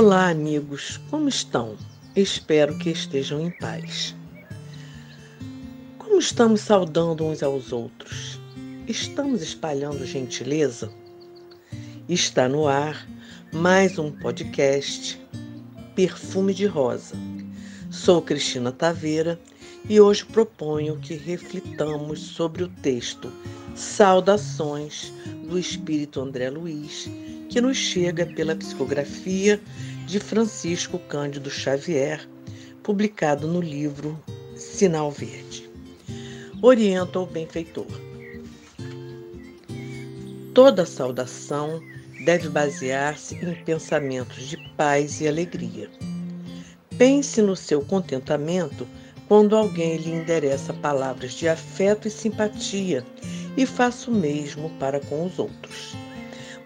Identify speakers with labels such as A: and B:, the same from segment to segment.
A: Olá, amigos, como estão? Espero que estejam em paz. Como estamos saudando uns aos outros? Estamos espalhando gentileza? Está no ar mais um podcast Perfume de Rosa. Sou Cristina Taveira e hoje proponho que reflitamos sobre o texto Saudações do Espírito André Luiz que nos chega pela psicografia de Francisco Cândido Xavier, publicado no livro Sinal Verde. Orienta o benfeitor. Toda saudação deve basear-se em pensamentos de paz e alegria. Pense no seu contentamento quando alguém lhe endereça palavras de afeto e simpatia e faça o mesmo para com os outros.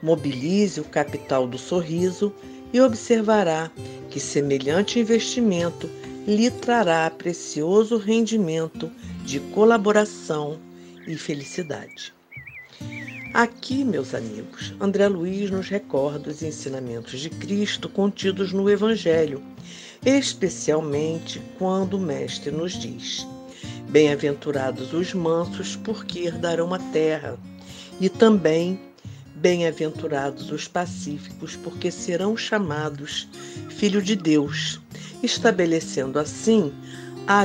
A: Mobilize o capital do sorriso e observará que semelhante investimento lhe trará precioso rendimento de colaboração e felicidade. Aqui, meus amigos, André Luiz nos recorda os ensinamentos de Cristo contidos no Evangelho, especialmente quando o Mestre nos diz: Bem-aventurados os mansos, porque herdarão a terra, e também Bem-aventurados os pacíficos, porque serão chamados filho de Deus, estabelecendo assim a,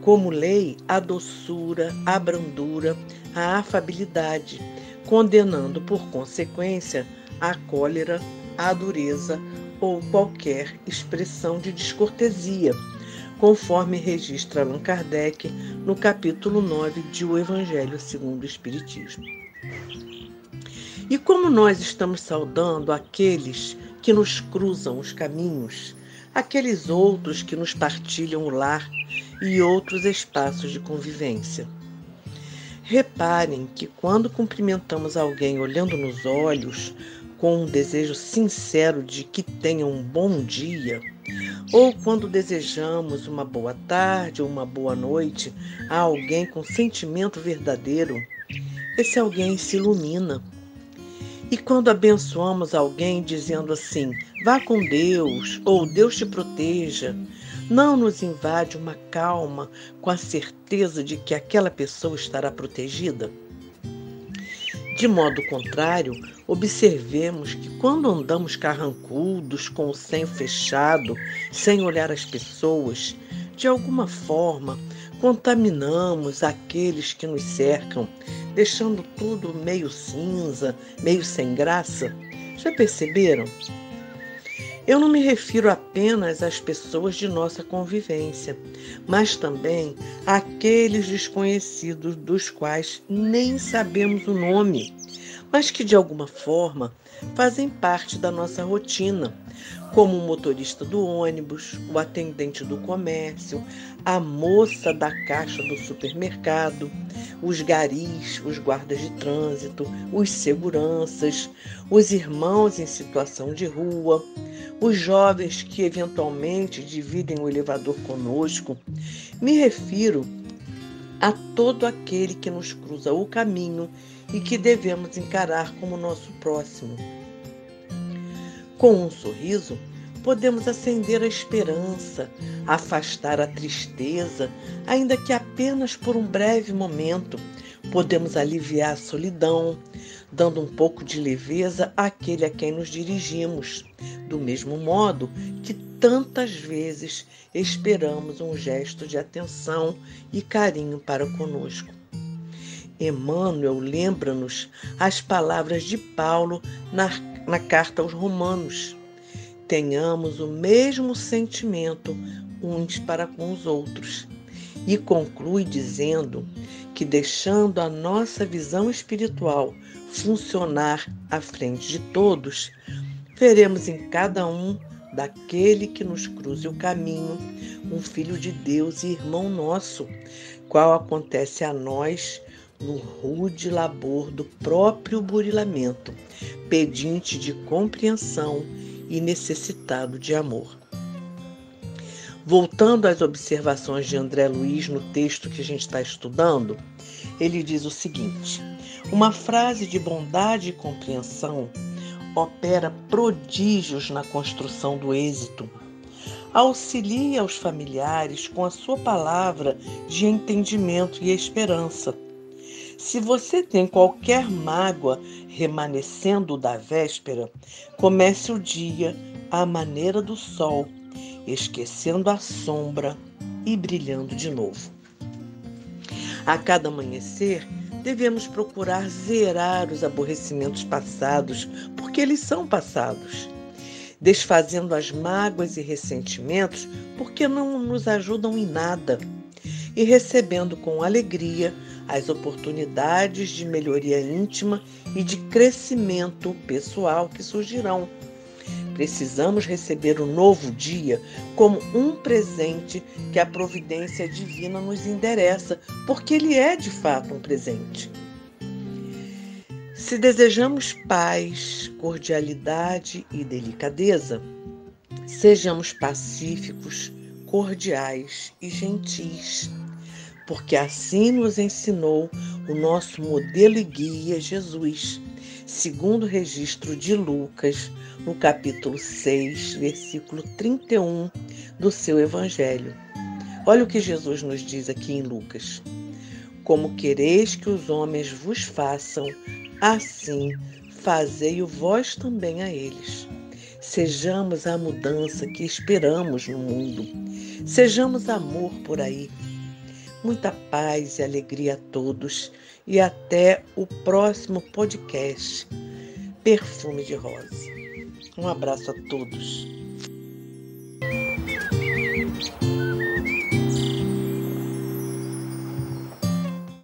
A: como lei a doçura, a brandura, a afabilidade, condenando por consequência a cólera, a dureza ou qualquer expressão de descortesia, conforme registra Allan Kardec no capítulo 9 de O Evangelho segundo o Espiritismo. E como nós estamos saudando aqueles que nos cruzam os caminhos, aqueles outros que nos partilham o lar e outros espaços de convivência. Reparem que quando cumprimentamos alguém olhando nos olhos, com um desejo sincero de que tenha um bom dia, ou quando desejamos uma boa tarde ou uma boa noite a alguém com sentimento verdadeiro, esse alguém se ilumina e quando abençoamos alguém dizendo assim, vá com Deus ou Deus te proteja, não nos invade uma calma com a certeza de que aquela pessoa estará protegida? De modo contrário, observemos que quando andamos carrancudos, com o senho fechado, sem olhar as pessoas, de alguma forma contaminamos aqueles que nos cercam deixando tudo meio cinza, meio sem graça? Já perceberam? Eu não me refiro apenas às pessoas de nossa convivência, mas também àqueles desconhecidos dos quais nem sabemos o nome, mas que de alguma forma fazem parte da nossa rotina, como o motorista do ônibus, o atendente do comércio, a moça da caixa do supermercado, os garis, os guardas de trânsito, os seguranças, os irmãos em situação de rua, os jovens que eventualmente dividem o elevador conosco. Me refiro a todo aquele que nos cruza o caminho e que devemos encarar como nosso próximo. Com um sorriso, podemos acender a esperança, afastar a tristeza, ainda que apenas por um breve momento. Podemos aliviar a solidão, dando um pouco de leveza àquele a quem nos dirigimos, do mesmo modo que tantas vezes esperamos um gesto de atenção e carinho para conosco. Emmanuel lembra-nos as palavras de Paulo na, na carta aos Romanos. Tenhamos o mesmo sentimento uns para com os outros. E conclui dizendo que, deixando a nossa visão espiritual funcionar à frente de todos, veremos em cada um daquele que nos cruze o caminho um filho de Deus e irmão nosso, qual acontece a nós no rude labor do próprio burilamento, pedinte de compreensão e necessitado de amor. Voltando às observações de André Luiz no texto que a gente está estudando, ele diz o seguinte: uma frase de bondade e compreensão opera prodígios na construção do êxito. Auxilia os familiares com a sua palavra de entendimento e esperança. Se você tem qualquer mágoa remanescendo da véspera, comece o dia à maneira do sol, esquecendo a sombra e brilhando de novo. A cada amanhecer, devemos procurar zerar os aborrecimentos passados, porque eles são passados, desfazendo as mágoas e ressentimentos, porque não nos ajudam em nada, e recebendo com alegria as oportunidades de melhoria íntima e de crescimento pessoal que surgirão Precisamos receber o novo dia como um presente que a providência divina nos endereça, porque ele é de fato um presente. Se desejamos paz, cordialidade e delicadeza, sejamos pacíficos, cordiais e gentis, porque assim nos ensinou o nosso modelo e guia Jesus segundo o registro de Lucas, no capítulo 6, versículo 31 do seu Evangelho. Olha o que Jesus nos diz aqui em Lucas. Como quereis que os homens vos façam, assim fazei-o vós também a eles. Sejamos a mudança que esperamos no mundo. Sejamos amor por aí. Muita paz e alegria a todos e até o próximo podcast Perfume de Rosa. Um abraço a todos.